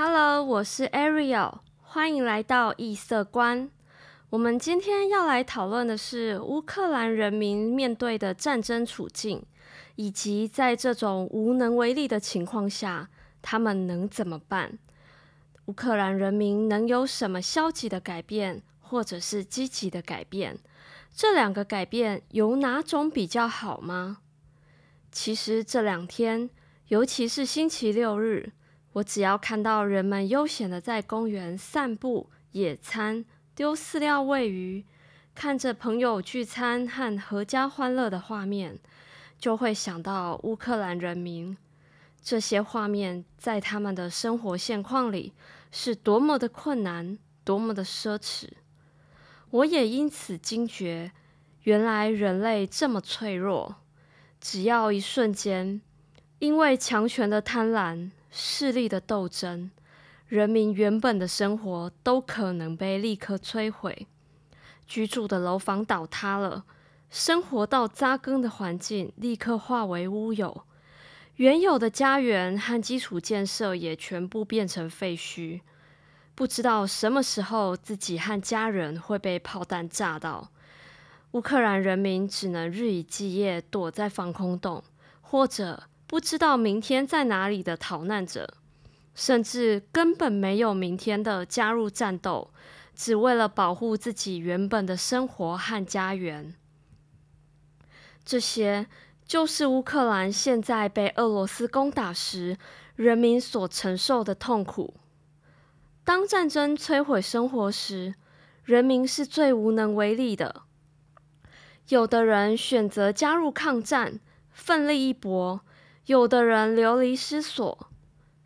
Hello，我是 Ariel，欢迎来到异色观。我们今天要来讨论的是乌克兰人民面对的战争处境，以及在这种无能为力的情况下，他们能怎么办？乌克兰人民能有什么消极的改变，或者是积极的改变？这两个改变有哪种比较好吗？其实这两天，尤其是星期六日，我只要看到人们悠闲的在公园散步、野餐、丢饲料喂鱼，看着朋友聚餐和阖家欢乐的画面，就会想到乌克兰人民。这些画面在他们的生活现况里是多么的困难，多么的奢侈。我也因此惊觉，原来人类这么脆弱。只要一瞬间，因为强权的贪婪、势力的斗争，人民原本的生活都可能被立刻摧毁。居住的楼房倒塌了，生活到扎根的环境立刻化为乌有，原有的家园和基础建设也全部变成废墟。不知道什么时候自己和家人会被炮弹炸到。乌克兰人民只能日以继夜躲在防空洞，或者不知道明天在哪里的逃难者，甚至根本没有明天的加入战斗，只为了保护自己原本的生活和家园。这些就是乌克兰现在被俄罗斯攻打时，人民所承受的痛苦。当战争摧毁生活时，人民是最无能为力的。有的人选择加入抗战，奋力一搏；有的人流离失所。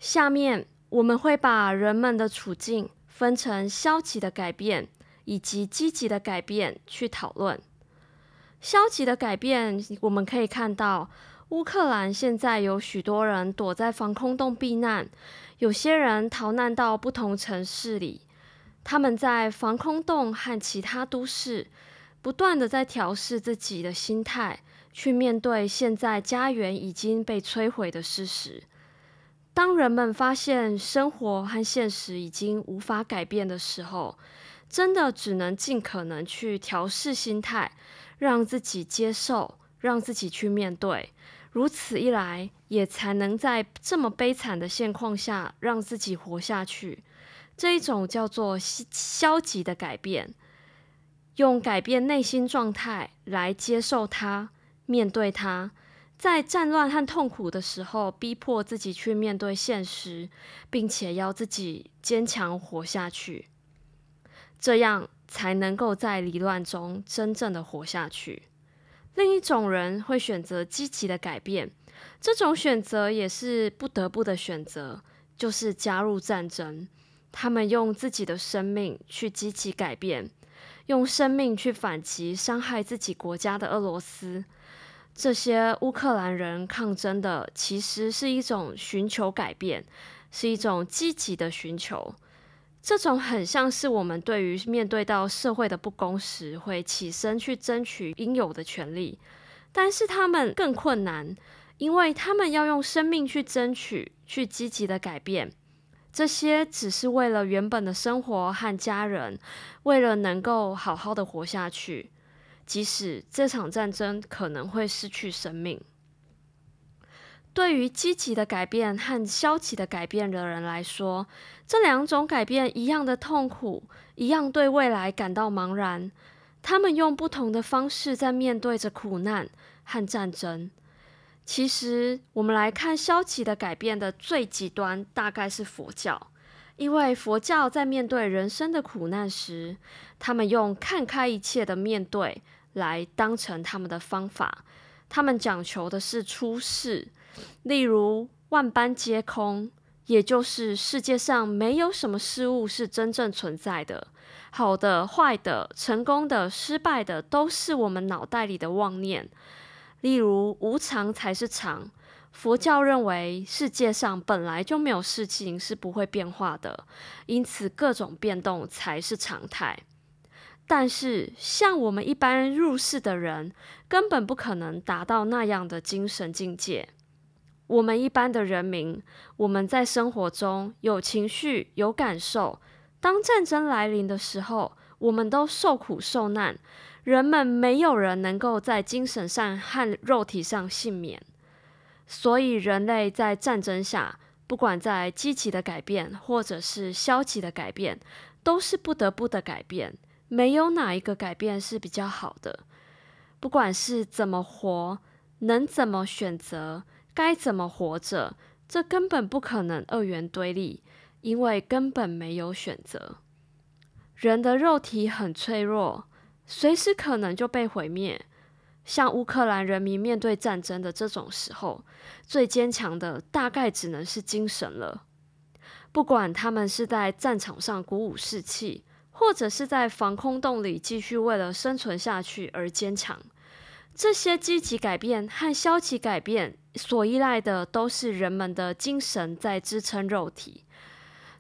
下面我们会把人们的处境分成消极的改变以及积极的改变去讨论。消极的改变，我们可以看到，乌克兰现在有许多人躲在防空洞避难，有些人逃难到不同城市里，他们在防空洞和其他都市。不断的在调试自己的心态，去面对现在家园已经被摧毁的事实。当人们发现生活和现实已经无法改变的时候，真的只能尽可能去调试心态，让自己接受，让自己去面对。如此一来，也才能在这么悲惨的现况下让自己活下去。这一种叫做消极的改变。用改变内心状态来接受它、面对它，在战乱和痛苦的时候，逼迫自己去面对现实，并且要自己坚强活下去，这样才能够在离乱中真正的活下去。另一种人会选择积极的改变，这种选择也是不得不的选择，就是加入战争。他们用自己的生命去积极改变。用生命去反击伤害自己国家的俄罗斯，这些乌克兰人抗争的其实是一种寻求改变，是一种积极的寻求。这种很像是我们对于面对到社会的不公时，会起身去争取应有的权利，但是他们更困难，因为他们要用生命去争取，去积极的改变。这些只是为了原本的生活和家人，为了能够好好的活下去，即使这场战争可能会失去生命。对于积极的改变和消极的改变的人来说，这两种改变一样的痛苦，一样对未来感到茫然。他们用不同的方式在面对着苦难和战争。其实，我们来看消极的改变的最极端，大概是佛教。因为佛教在面对人生的苦难时，他们用看开一切的面对来当成他们的方法。他们讲求的是出世，例如万般皆空，也就是世界上没有什么事物是真正存在的，好的、坏的、成功的、失败的，都是我们脑袋里的妄念。例如，无常才是常。佛教认为世界上本来就没有事情是不会变化的，因此各种变动才是常态。但是，像我们一般入世的人，根本不可能达到那样的精神境界。我们一般的人民，我们在生活中有情绪、有感受。当战争来临的时候，我们都受苦受难。人们没有人能够在精神上和肉体上幸免。所以，人类在战争下，不管在积极的改变，或者是消极的改变，都是不得不的改变。没有哪一个改变是比较好的。不管是怎么活，能怎么选择。该怎么活着？这根本不可能二元对立，因为根本没有选择。人的肉体很脆弱，随时可能就被毁灭。像乌克兰人民面对战争的这种时候，最坚强的大概只能是精神了。不管他们是在战场上鼓舞士气，或者是在防空洞里继续为了生存下去而坚强。这些积极改变和消极改变所依赖的都是人们的精神在支撑肉体，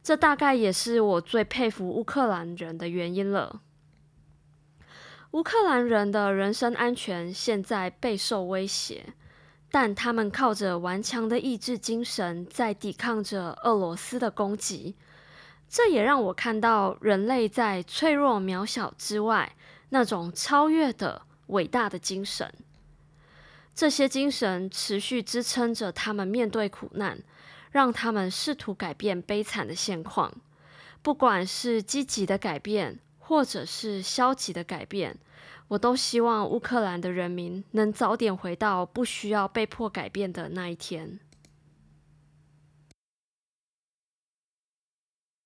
这大概也是我最佩服乌克兰人的原因了。乌克兰人的人身安全现在备受威胁，但他们靠着顽强的意志精神在抵抗着俄罗斯的攻击。这也让我看到人类在脆弱渺小之外那种超越的。伟大的精神，这些精神持续支撑着他们面对苦难，让他们试图改变悲惨的现况。不管是积极的改变，或者是消极的改变，我都希望乌克兰的人民能早点回到不需要被迫改变的那一天。